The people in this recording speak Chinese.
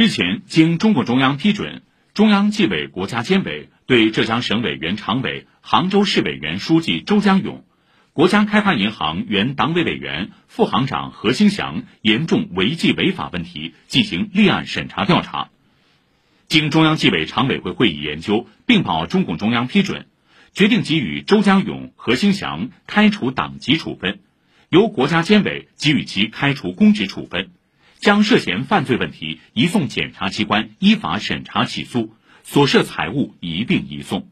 日前，经中共中央批准，中央纪委国家监委对浙江省委原常委、杭州市委原书记周江勇、国家开发银行原党委委员、副行长何兴祥严重违纪违法问题进行立案审查调查。经中央纪委常委会会议研究，并报中共中央批准，决定给予周江勇、何兴祥开除党籍处分，由国家监委给予其开除公职处分。将涉嫌犯罪问题移送检察机关依法审查起诉，所涉财物一并移送。